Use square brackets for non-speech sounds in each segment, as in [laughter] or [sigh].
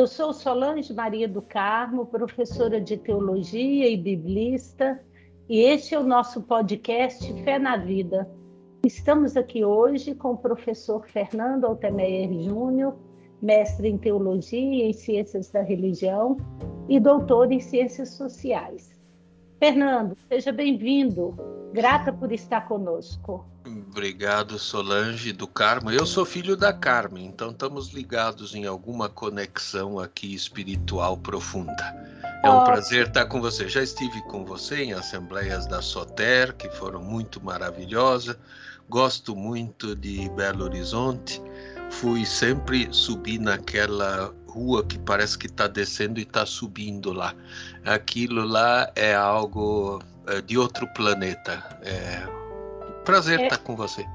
eu sou Solange Maria do Carmo, professora de teologia e biblista, e este é o nosso podcast Fé na Vida. Estamos aqui hoje com o professor Fernando Altemeyer Júnior, mestre em teologia e ciências da religião e doutor em ciências sociais. Fernando, seja bem-vindo. Grata por estar conosco. Obrigado, Solange do Carmo. Eu sou filho da Carmen, então estamos ligados em alguma conexão aqui espiritual profunda. É um oh. prazer estar com você. Já estive com você em assembleias da Soter, que foram muito maravilhosas. Gosto muito de Belo Horizonte. Fui sempre subir naquela rua que parece que está descendo e está subindo lá. Aquilo lá é algo é, de outro planeta. É Prazer é, estar com você.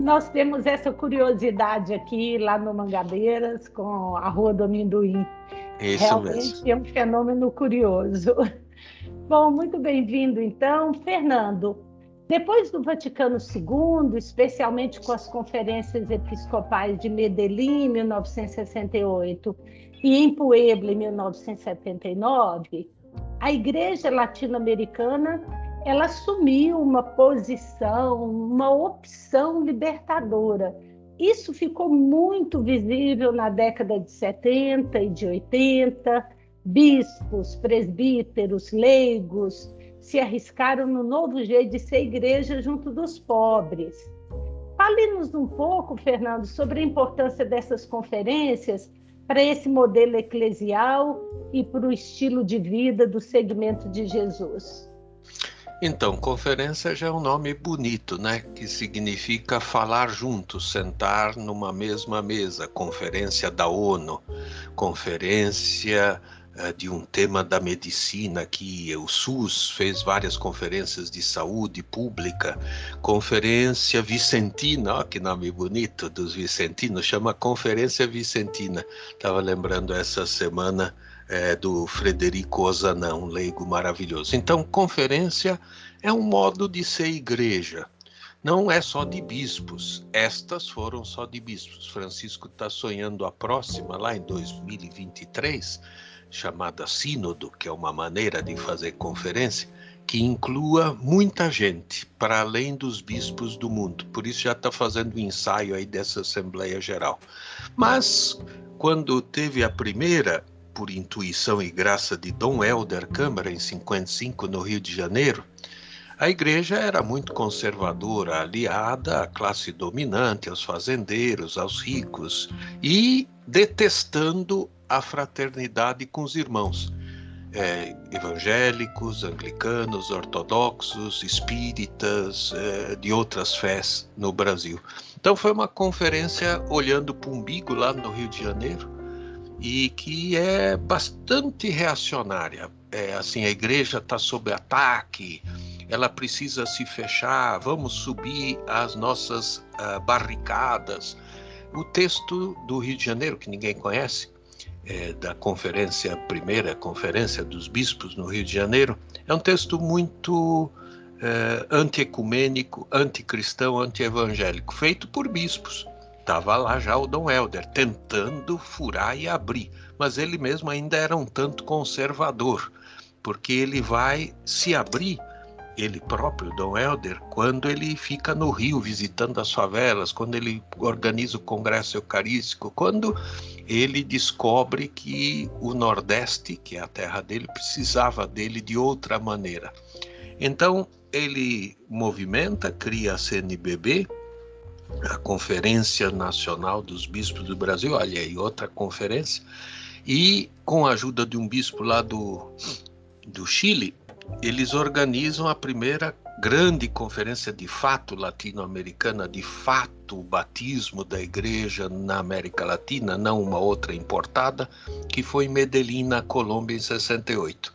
Nós temos essa curiosidade aqui lá no Mangabeiras com a Rua do Amendoim. Isso Realmente mesmo. é um fenômeno curioso. [laughs] Bom, muito bem-vindo então, Fernando. Depois do Vaticano II, especialmente com as conferências episcopais de Medellín, em 1968, e em Puebla, em 1979, a Igreja Latino-Americana ela assumiu uma posição, uma opção libertadora. Isso ficou muito visível na década de 70 e de 80. Bispos, presbíteros, leigos se arriscaram no novo jeito de ser igreja junto dos pobres. Fale-nos um pouco, Fernando, sobre a importância dessas conferências para esse modelo eclesial e para o estilo de vida do segmento de Jesus. Então, conferência já é um nome bonito, né? Que significa falar juntos, sentar numa mesma mesa. Conferência da ONU, conferência de um tema da medicina, que o SUS fez várias conferências de saúde pública. Conferência Vicentina, ó, que nome bonito dos Vicentinos, chama Conferência Vicentina. Estava lembrando essa semana é, do Frederico Ozanam, um leigo maravilhoso. Então, conferência é um modo de ser igreja. Não é só de bispos. Estas foram só de bispos. Francisco está sonhando a próxima, lá em 2023, chamada Sínodo, que é uma maneira de fazer conferência, que inclua muita gente, para além dos bispos do mundo. Por isso já está fazendo o um ensaio aí dessa Assembleia Geral. Mas, quando teve a primeira, por intuição e graça de Dom Helder Câmara, em 55, no Rio de Janeiro, a igreja era muito conservadora, aliada à classe dominante, aos fazendeiros, aos ricos, e detestando a fraternidade com os irmãos. É, evangélicos, anglicanos, ortodoxos, espíritas, é, de outras fés no Brasil. Então foi uma conferência olhando para o umbigo lá no Rio de Janeiro, e que é bastante reacionária. É, assim, a igreja está sob ataque, ela precisa se fechar, vamos subir as nossas uh, barricadas. O texto do Rio de Janeiro, que ninguém conhece, é, da conferência, primeira conferência dos bispos no Rio de Janeiro, é um texto muito é, anti-ecumênico, anticristão, anti-evangélico, feito por bispos. Estava lá já o Dom Helder tentando furar e abrir, mas ele mesmo ainda era um tanto conservador, porque ele vai se abrir, ele próprio, Dom Helder, quando ele fica no Rio visitando as favelas, quando ele organiza o Congresso Eucarístico, quando ele descobre que o Nordeste, que é a terra dele, precisava dele de outra maneira. Então ele movimenta, cria a CNBB, a Conferência Nacional dos Bispos do Brasil, olha aí, outra conferência, e com a ajuda de um bispo lá do, do Chile, eles organizam a primeira grande conferência de fato latino-americana, de fato o batismo da igreja na América Latina, não uma outra importada, que foi em Medellín, na Colômbia, em 68.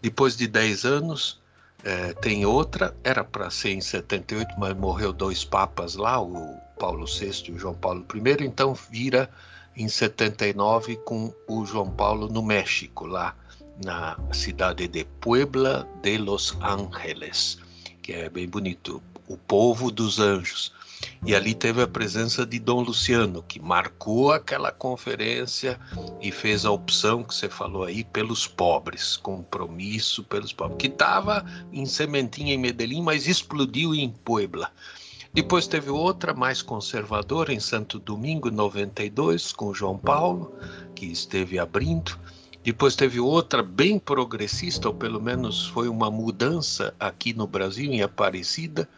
Depois de 10 anos, é, tem outra, era para ser em 78, mas morreu dois papas lá, o Paulo VI e o João Paulo I, então vira em 79 com o João Paulo no México, lá na cidade de Puebla de Los Ángeles, que é bem bonito, o povo dos anjos. E ali teve a presença de Dom Luciano, que marcou aquela conferência e fez a opção que você falou aí pelos pobres, compromisso pelos pobres, que estava em sementinha em Medellín, mas explodiu em Puebla. Depois teve outra mais conservadora em Santo Domingo, 92, com João Paulo, que esteve abrindo. Depois teve outra bem progressista, ou pelo menos foi uma mudança aqui no Brasil, em Aparecida,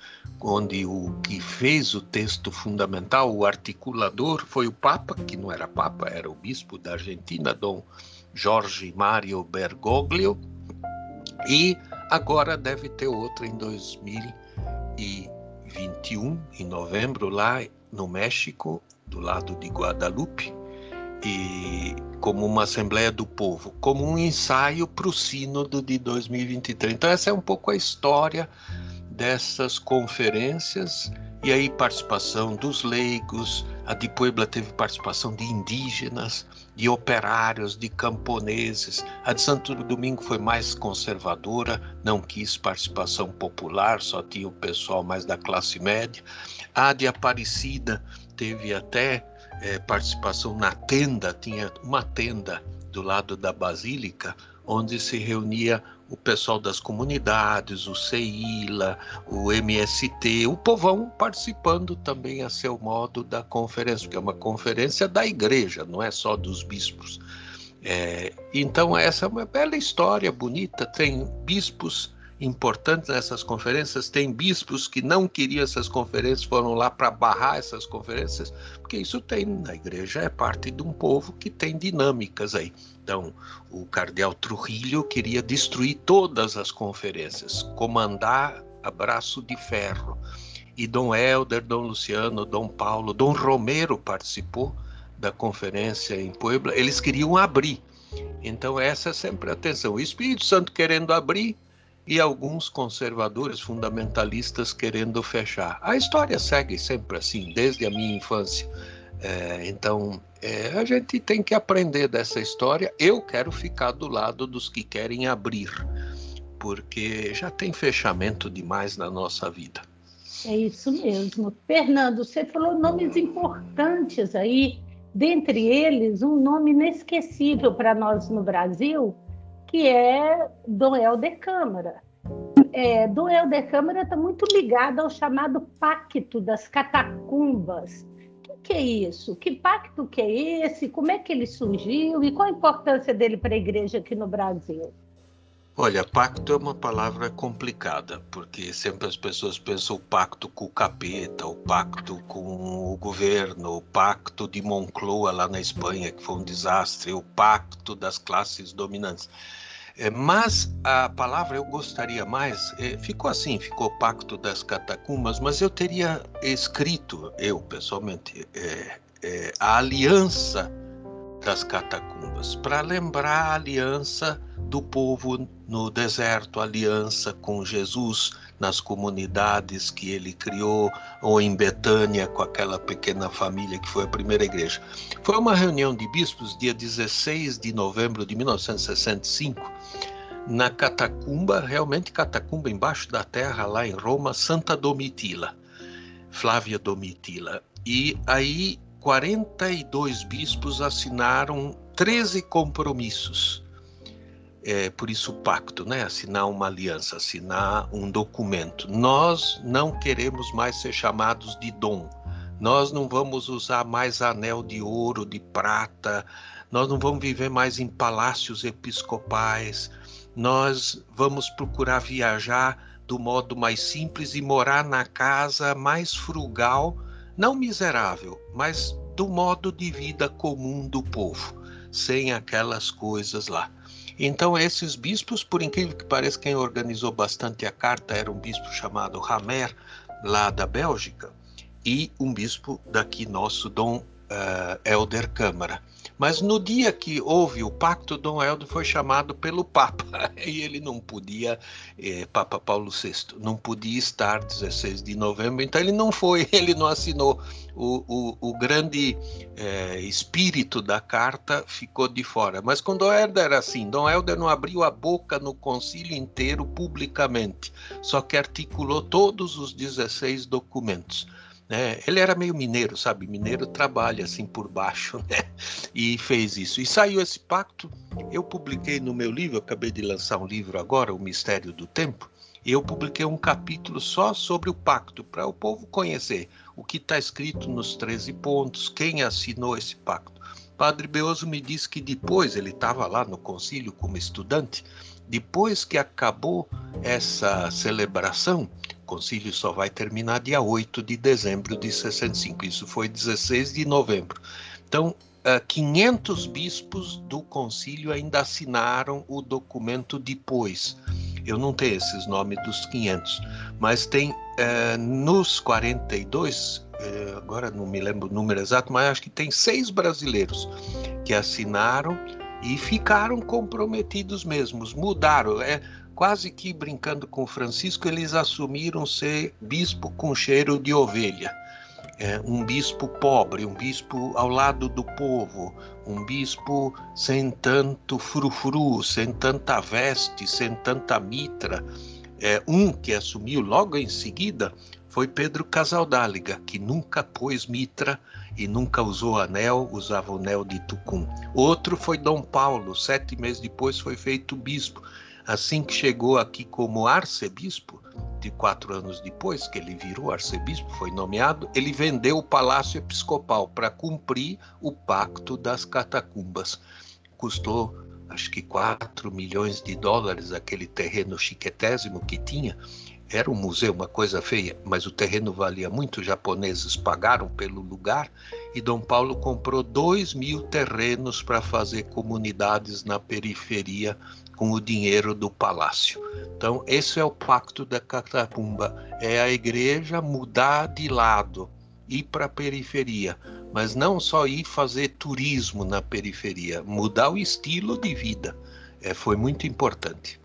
onde o que fez o texto fundamental, o articulador, foi o Papa, que não era Papa, era o bispo da Argentina, Dom Jorge Mário Bergoglio. E agora deve ter outra em 2000 e 21, em novembro, lá no México, do lado de Guadalupe, e como uma Assembleia do Povo, como um ensaio para o Sínodo de 2023. Então, essa é um pouco a história dessas conferências e aí participação dos leigos, a de Puebla teve participação de indígenas, de operários, de camponeses. A de Santo Domingo foi mais conservadora, não quis participação popular, só tinha o pessoal mais da classe média. A de Aparecida teve até é, participação na tenda, tinha uma tenda do lado da Basílica, onde se reunia o pessoal das comunidades, o CEILA, o MST, o povão participando também a seu modo da conferência, porque é uma conferência da igreja, não é só dos bispos. É, então, essa é uma bela história bonita. Tem bispos importantes nessas conferências, tem bispos que não queriam essas conferências, foram lá para barrar essas conferências, porque isso tem na igreja, é parte de um povo que tem dinâmicas aí. Então, o cardeal Trujillo queria destruir todas as conferências, comandar a braço de ferro. E Dom Helder, Dom Luciano, Dom Paulo, Dom Romero participou da conferência em Puebla. Eles queriam abrir. Então, essa é sempre a atenção. O Espírito Santo querendo abrir, e alguns conservadores fundamentalistas querendo fechar. A história segue sempre assim, desde a minha infância. É, então, é, a gente tem que aprender dessa história. Eu quero ficar do lado dos que querem abrir, porque já tem fechamento demais na nossa vida. É isso mesmo. Fernando, você falou nomes importantes aí, dentre eles, um nome inesquecível para nós no Brasil, que é Dom Helder Câmara. É, Dom Helder Câmara está muito ligado ao chamado Pacto das Catacumbas. O que, é isso? Que pacto que é esse? Como é que ele surgiu? E qual a importância dele para a igreja aqui no Brasil? Olha, pacto é uma palavra complicada, porque sempre as pessoas pensam o pacto com o capeta, o pacto com o governo, o pacto de Moncloa lá na Espanha, que foi um desastre, o pacto das classes dominantes. É, mas a palavra eu gostaria mais, é, ficou assim, ficou Pacto das Catacumbas, mas eu teria escrito, eu pessoalmente, é, é a Aliança das Catacumbas, para lembrar a aliança do povo no deserto, aliança com Jesus nas comunidades que ele criou, ou em Betânia, com aquela pequena família que foi a primeira igreja. Foi uma reunião de bispos, dia 16 de novembro de 1965, na catacumba, realmente catacumba embaixo da terra, lá em Roma, Santa Domitila, Flávia Domitila. E aí 42 bispos assinaram 13 compromissos é, por isso o pacto, né? Assinar uma aliança, assinar um documento. Nós não queremos mais ser chamados de dom. Nós não vamos usar mais anel de ouro, de prata. Nós não vamos viver mais em palácios episcopais. Nós vamos procurar viajar do modo mais simples e morar na casa mais frugal, não miserável, mas do modo de vida comum do povo, sem aquelas coisas lá. Então, esses bispos, por incrível que pareça, quem organizou bastante a carta era um bispo chamado Ramer, lá da Bélgica, e um bispo daqui nosso, Dom uh, Helder Câmara. Mas no dia que houve o pacto, Dom Helder foi chamado pelo Papa [laughs] e ele não podia, eh, Papa Paulo VI, não podia estar 16 de novembro, então ele não foi, [laughs] ele não assinou. O, o, o grande eh, espírito da carta ficou de fora. Mas com Dom Helder era assim: Dom Helder não abriu a boca no concílio inteiro publicamente, só que articulou todos os 16 documentos. Né? Ele era meio mineiro, sabe? Mineiro trabalha assim por baixo, [laughs] né? E fez isso. E saiu esse pacto. Eu publiquei no meu livro, acabei de lançar um livro agora, O Mistério do Tempo. E eu publiquei um capítulo só sobre o pacto, para o povo conhecer o que está escrito nos 13 pontos, quem assinou esse pacto. Padre Beoso me disse que depois, ele estava lá no concílio como estudante, depois que acabou essa celebração, concílio só vai terminar dia 8 de dezembro de 65, isso foi 16 de novembro. Então, 500 bispos do concílio ainda assinaram o documento depois. Eu não tenho esses nomes dos 500, mas tem uh, nos 42, uh, agora não me lembro o número exato, mas acho que tem seis brasileiros que assinaram e ficaram comprometidos mesmos, mudaram. É quase que brincando com Francisco, eles assumiram ser bispo com cheiro de ovelha. É, um bispo pobre, um bispo ao lado do povo, um bispo sem tanto frufru, sem tanta veste, sem tanta mitra. É, um que assumiu logo em seguida foi Pedro Casaldáliga, que nunca pôs mitra e nunca usou anel, usava o anel de Tucum. Outro foi Dom Paulo, sete meses depois foi feito bispo. Assim que chegou aqui como arcebispo, de quatro anos depois que ele virou arcebispo, foi nomeado, ele vendeu o palácio episcopal para cumprir o pacto das catacumbas. Custou, acho que 4 milhões de dólares aquele terreno chiquetésimo que tinha, era um museu, uma coisa feia, mas o terreno valia muito. Os japoneses pagaram pelo lugar e Dom Paulo comprou dois mil terrenos para fazer comunidades na periferia com o dinheiro do palácio. Então, esse é o pacto da Catapumba: é a igreja mudar de lado, ir para a periferia, mas não só ir fazer turismo na periferia, mudar o estilo de vida. É, foi muito importante.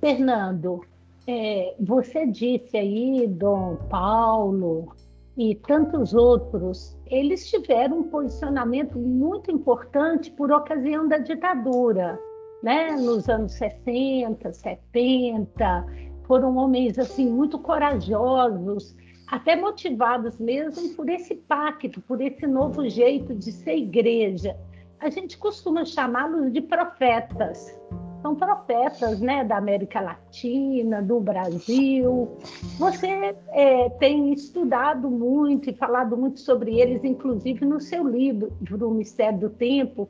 Fernando, é, você disse aí, Dom Paulo e tantos outros, eles tiveram um posicionamento muito importante por ocasião da ditadura, né? Nos anos 60, 70, foram homens assim muito corajosos, até motivados mesmo por esse pacto, por esse novo jeito de ser igreja. A gente costuma chamá-los de profetas, são profetas né, da América Latina, do Brasil. Você é, tem estudado muito e falado muito sobre eles, inclusive no seu livro, O Mistério do Tempo.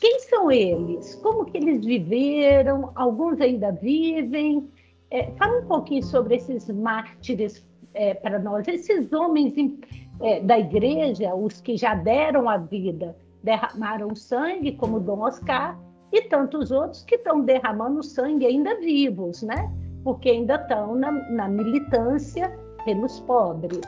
Quem são eles? Como que eles viveram? Alguns ainda vivem? É, fala um pouquinho sobre esses mártires é, para nós, esses homens é, da igreja, os que já deram a vida, derramaram sangue, como Dom Oscar, e tantos outros que estão derramando sangue ainda vivos, né? Porque ainda estão na, na militância pelos pobres.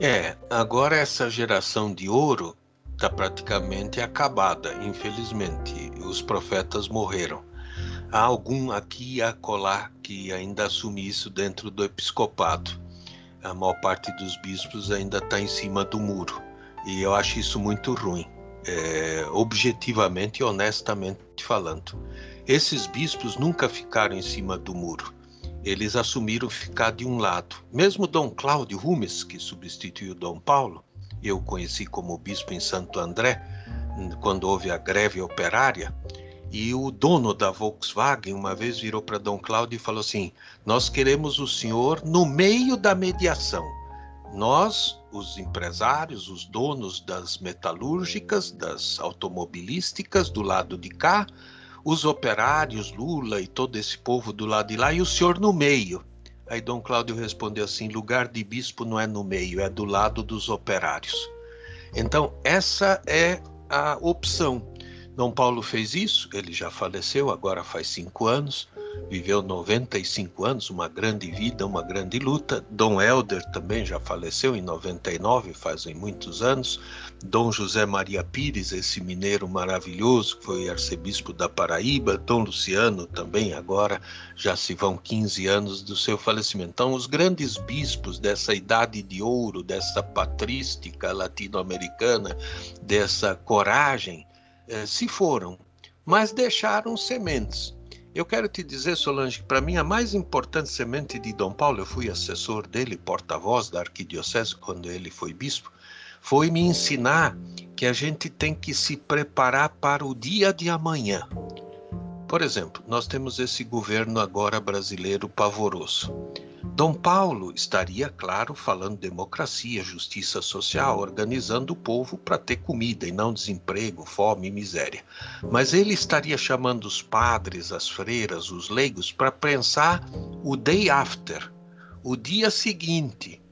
É, agora essa geração de ouro está praticamente acabada, infelizmente. Os profetas morreram. Há algum aqui e acolá que ainda assume isso dentro do episcopado. A maior parte dos bispos ainda está em cima do muro. E eu acho isso muito ruim é, objetivamente e honestamente falando. Esses bispos nunca ficaram em cima do muro. Eles assumiram ficar de um lado. Mesmo Dom Cláudio Rumes, que substituiu Dom Paulo, eu conheci como bispo em Santo André, quando houve a greve operária, e o dono da Volkswagen uma vez virou para Dom Cláudio e falou assim: Nós queremos o senhor no meio da mediação. Nós, os empresários, os donos das metalúrgicas, das automobilísticas do lado de cá, os operários, Lula e todo esse povo do lado de lá, e o senhor no meio. Aí Dom Cláudio respondeu assim: lugar de bispo não é no meio, é do lado dos operários. Então, essa é a opção. Dom Paulo fez isso, ele já faleceu, agora faz cinco anos viveu 95 anos, uma grande vida, uma grande luta. Dom Helder também já faleceu em 99, fazem muitos anos. Dom José Maria Pires, esse mineiro maravilhoso, que foi arcebispo da Paraíba. Dom Luciano também, agora já se vão 15 anos do seu falecimento. Então, os grandes bispos dessa idade de ouro, dessa patrística latino-americana, dessa coragem, eh, se foram, mas deixaram sementes Eu quero te dizer, Solange, que para mim a mais importante semente de Dom Paulo, eu fui assessor dele, porta-voz da arquidiocese quando ele foi bispo, foi me ensinar que a gente tem que se preparar para o dia de amanhã. Por exemplo, nós temos esse governo agora brasileiro pavoroso. Dom Paulo estaria, claro, falando democracia, justiça social, organizando o povo para ter comida e não desemprego, fome e miséria. Mas ele estaria chamando os padres, as freiras, os leigos para pensar o day after, o dia seguinte.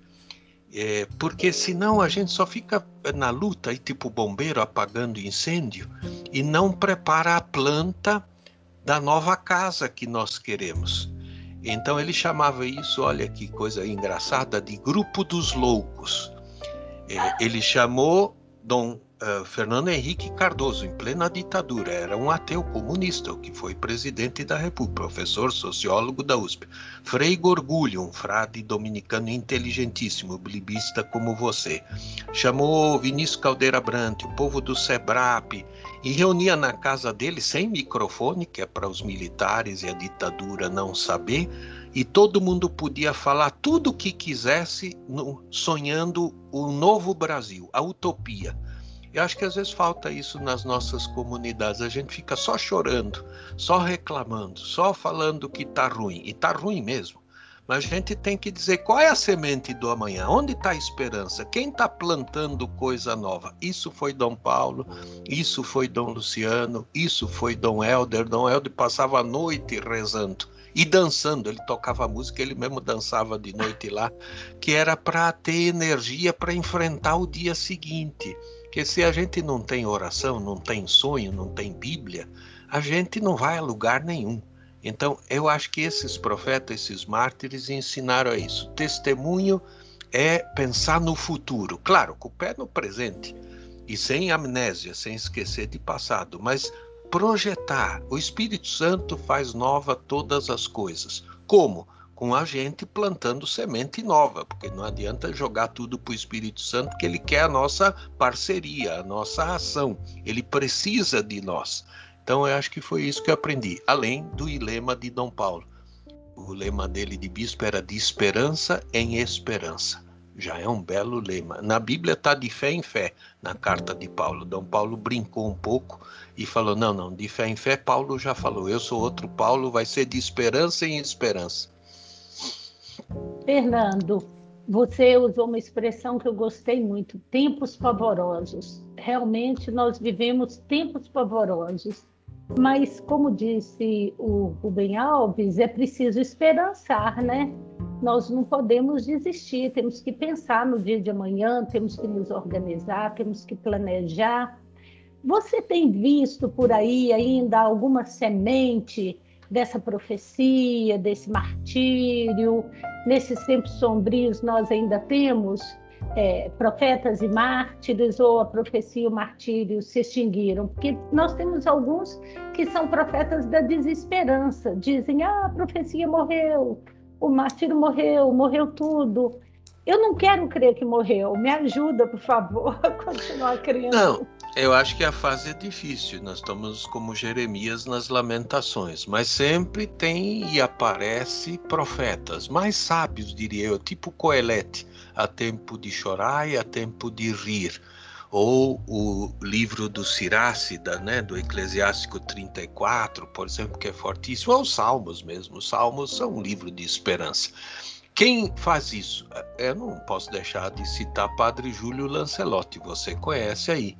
É, porque senão a gente só fica na luta, aí, tipo bombeiro apagando incêndio, e não prepara a planta da nova casa que nós queremos. Então ele chamava isso, olha que coisa engraçada, de grupo dos loucos. É, ele chamou Dom uh, Fernando Henrique Cardoso, em plena ditadura, era um ateu comunista, que foi presidente da República, professor sociólogo da USP. Frei Gorgulho, um frade dominicano inteligentíssimo, bilibista como você. Chamou Vinícius Caldeira Brante, o povo do SEBRAP, e reunia na casa dele, sem microfone, que é para os militares e a ditadura não saber, e todo mundo podia falar tudo o que quisesse, sonhando o novo Brasil, a utopia. Eu acho que às vezes falta isso nas nossas comunidades. A gente fica só chorando, só reclamando, só falando que está ruim. E está ruim mesmo. Mas a gente tem que dizer qual é a semente do amanhã, onde está a esperança, quem está plantando coisa nova. Isso foi Dom Paulo, isso foi Dom Luciano, isso foi Dom Helder. Dom Helder passava a noite rezando e dançando. Ele tocava música, ele mesmo dançava de noite lá, que era para ter energia para enfrentar o dia seguinte. Porque se a gente não tem oração, não tem sonho, não tem Bíblia, a gente não vai a lugar nenhum. Então, eu acho que esses profetas, esses mártires ensinaram isso. Testemunho é pensar no futuro, claro, com o pé no presente e sem amnésia, sem esquecer de passado, mas projetar. O Espírito Santo faz nova todas as coisas. Como? Com a gente plantando semente nova, porque não adianta jogar tudo para o Espírito Santo, porque ele quer a nossa parceria, a nossa ação, ele precisa de nós. Então eu acho que foi isso que eu aprendi, além do lema de Dom Paulo. O lema dele de bispo era de esperança em esperança. Já é um belo lema. Na Bíblia está de fé em fé, na carta de Paulo. Dom Paulo brincou um pouco e falou: não, não, de fé em fé, Paulo já falou. Eu sou outro Paulo, vai ser de esperança em esperança. Fernando, você usou uma expressão que eu gostei muito: tempos pavorosos. Realmente, nós vivemos tempos pavorosos. Mas, como disse o Rubem Alves, é preciso esperançar, né? Nós não podemos desistir, temos que pensar no dia de amanhã, temos que nos organizar, temos que planejar. Você tem visto por aí ainda alguma semente dessa profecia, desse martírio. Nesses tempos sombrios, nós ainda temos é, profetas e mártires, ou a profecia e o martírio se extinguiram? Porque nós temos alguns que são profetas da desesperança, dizem: ah, a profecia morreu, o martírio morreu, morreu tudo. Eu não quero crer que morreu. Me ajuda, por favor, [laughs] a continuar crendo. Não, eu acho que a fase é difícil. Nós estamos como Jeremias nas Lamentações, mas sempre tem e aparece profetas mais sábios, diria eu, tipo Coelete, a tempo de chorar e a tempo de rir ou o livro do Sirácida, né, do Eclesiástico 34, por exemplo, que é fortíssimo, ou os Salmos mesmo. Os Salmos são um livro de esperança. Quem faz isso? Eu não posso deixar de citar Padre Júlio Lancelotti, você conhece aí.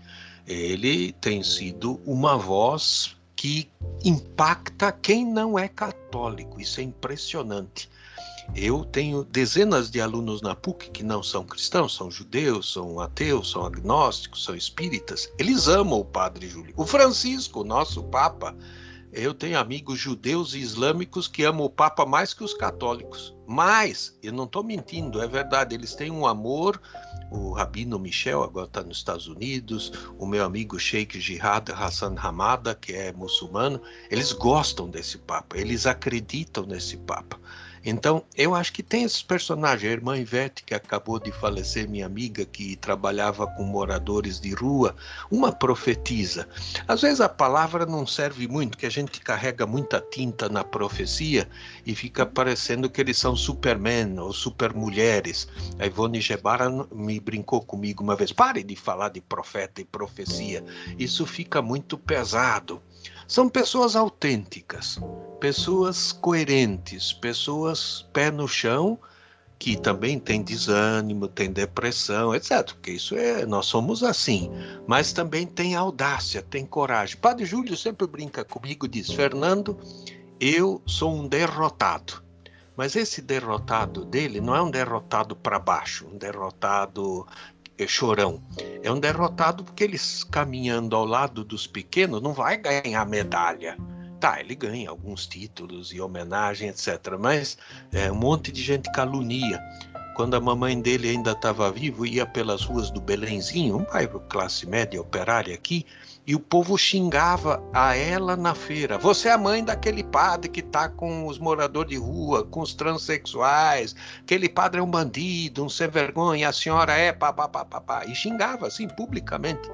Ele tem sido uma voz que impacta quem não é católico, isso é impressionante. Eu tenho dezenas de alunos na PUC que não são cristãos, são judeus, são ateus, são agnósticos, são espíritas. Eles amam o Padre Júlio. O Francisco, nosso Papa, eu tenho amigos judeus e islâmicos que amam o Papa mais que os católicos. Mas, eu não estou mentindo, é verdade, eles têm um amor. O Rabino Michel agora está nos Estados Unidos, o meu amigo Sheikh Jihad Hassan Hamada, que é muçulmano, eles gostam desse Papa, eles acreditam nesse Papa. Então, eu acho que tem esses personagens. A irmã Ivete, que acabou de falecer, minha amiga, que trabalhava com moradores de rua, uma profetisa. Às vezes a palavra não serve muito, que a gente carrega muita tinta na profecia e fica parecendo que eles são supermen ou supermulheres. A Ivone Gebara me brincou comigo uma vez: pare de falar de profeta e profecia, isso fica muito pesado. São pessoas autênticas, pessoas coerentes, pessoas pé no chão, que também tem desânimo, tem depressão, etc. Porque isso é, nós somos assim. Mas também tem audácia, tem coragem. Padre Júlio sempre brinca comigo, diz: Fernando, eu sou um derrotado. Mas esse derrotado dele não é um derrotado para baixo, um derrotado chorão. É um derrotado porque eles caminhando ao lado dos pequenos não vai ganhar medalha. Tá, ele ganha alguns títulos e homenagem, etc. Mas é, um monte de gente calunia. Quando a mamãe dele ainda estava vivo, ia pelas ruas do Belenzinho, um bairro classe média operária aqui, e o povo xingava a ela na feira. Você é a mãe daquele padre que está com os moradores de rua, com os transexuais. Aquele padre é um bandido, um sem vergonha. A senhora é papapá. E xingava assim publicamente.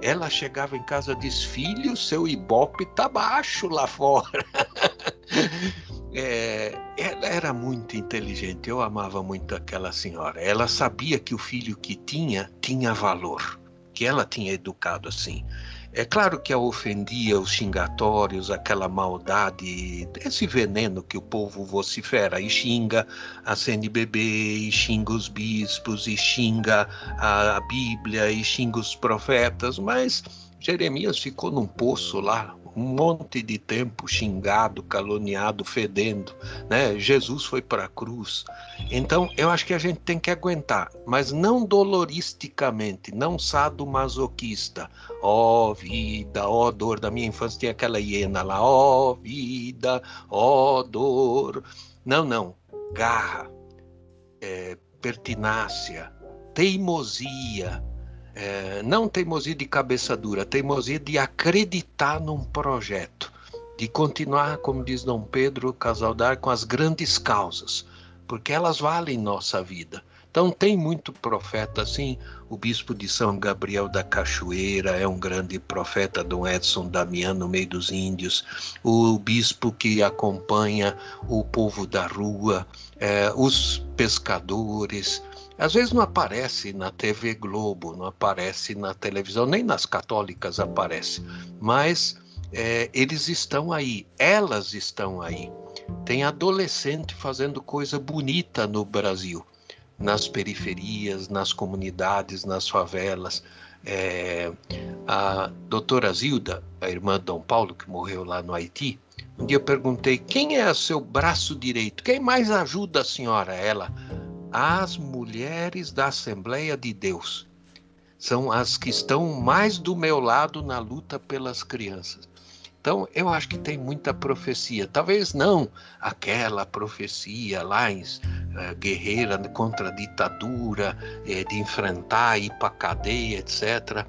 Ela chegava em casa e diz: Filho, seu ibope tá baixo lá fora. [laughs] É, ela era muito inteligente, eu amava muito aquela senhora. Ela sabia que o filho que tinha tinha valor, que ela tinha educado assim. É claro que a ofendia os xingatórios, aquela maldade, esse veneno que o povo vocifera e xinga a CNBB, e xinga os bispos, e xinga a, Bíblia, e xinga os profetas, mas Jeremias ficou num poço lá um monte de tempo xingado, caluniado, fedendo, né? Jesus foi para a cruz. Então, eu acho que a gente tem que aguentar, mas não doloristicamente, não sadomasoquista. Ó oh, vida, ó oh, dor da minha infância tinha aquela hiena lá, ó oh, vida, ó dor. Não, não. Garra, é, pertinácia, teimosia, é, não teimosia de cabeça dura, teimosia de acreditar num projeto, de continuar, como diz Dom Pedro Casaldar, com as grandes causas, porque elas valem nossa vida. Então tem muito profeta assim, o bispo de São Gabriel da Cachoeira é um grande profeta, Dom Edson Damiano no meio dos índios, o bispo que acompanha o povo da rua, é, os pescadores, às vezes não aparece na TV Globo, não aparece na televisão, nem nas católicas aparece, mas é, eles estão aí, elas estão aí. Tem adolescente fazendo coisa bonita no Brasil, nas periferias, nas comunidades, nas favelas. É, a doutora Zilda, a irmã de Dom Paulo, que morreu lá no Haiti, um dia eu perguntei: quem é seu braço direito? Quem mais ajuda a senhora? Ela as mulheres da Assembleia de Deus. São as que estão mais do meu lado na luta pelas crianças. Então, eu acho que tem muita profecia. Talvez não aquela profecia lá em uh, guerreira contra a ditadura, eh, de enfrentar, ir para cadeia, etc.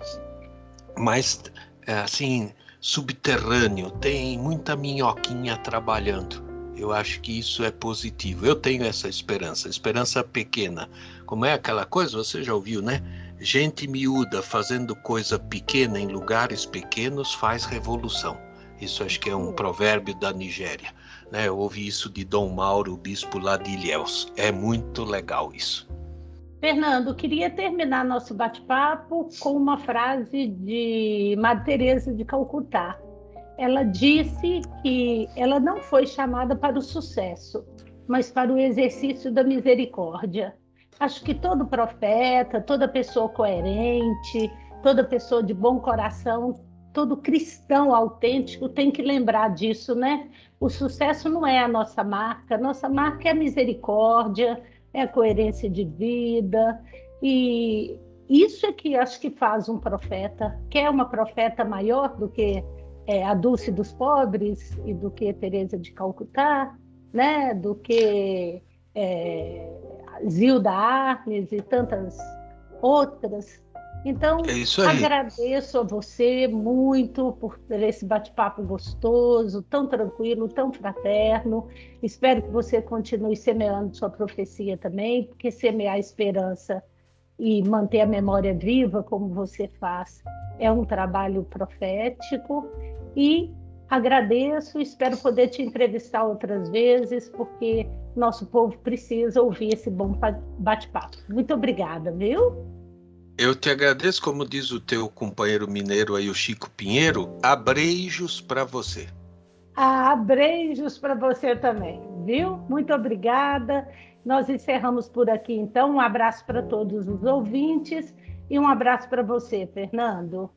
Mas, eh, assim, subterrâneo, tem muita minhoquinha trabalhando. Eu acho que isso é positivo. Eu tenho essa esperança, esperança pequena. Como é aquela coisa, você já ouviu, né? Gente miúda fazendo coisa pequena em lugares pequenos faz revolução. Isso acho que é um provérbio da Nigéria. Né? Eu ouvi isso de Dom Mauro, o bispo lá de Ilhéus. É muito legal isso. Fernando, queria terminar nosso bate-papo com uma frase de Madre Teresa de Calcutá, ela disse que ela não foi chamada para o sucesso, mas para o exercício da misericórdia. Acho que todo profeta, toda pessoa coerente, toda pessoa de bom coração, todo cristão autêntico tem que lembrar disso, né? O sucesso não é a nossa marca, nossa marca é a misericórdia, é a coerência de vida e isso é que acho que faz um profeta. Quer uma profeta maior do que é, a Dulce dos Pobres e do que Teresa de Calcutá, né? do que é, Zilda Arnes e tantas outras. Então, é agradeço a você muito por esse bate-papo gostoso, tão tranquilo, tão fraterno. Espero que você continue semeando sua profecia também, porque semear esperança e manter a memória viva, como você faz, é um trabalho profético. E agradeço, espero poder te entrevistar outras vezes, porque nosso povo precisa ouvir esse bom bate-papo. Muito obrigada, viu? Eu te agradeço, como diz o teu companheiro mineiro aí, o Chico Pinheiro, abreijos para você. Ah, abreijos para você também, viu? Muito obrigada. Nós encerramos por aqui, então. Um abraço para todos os ouvintes e um abraço para você, Fernando.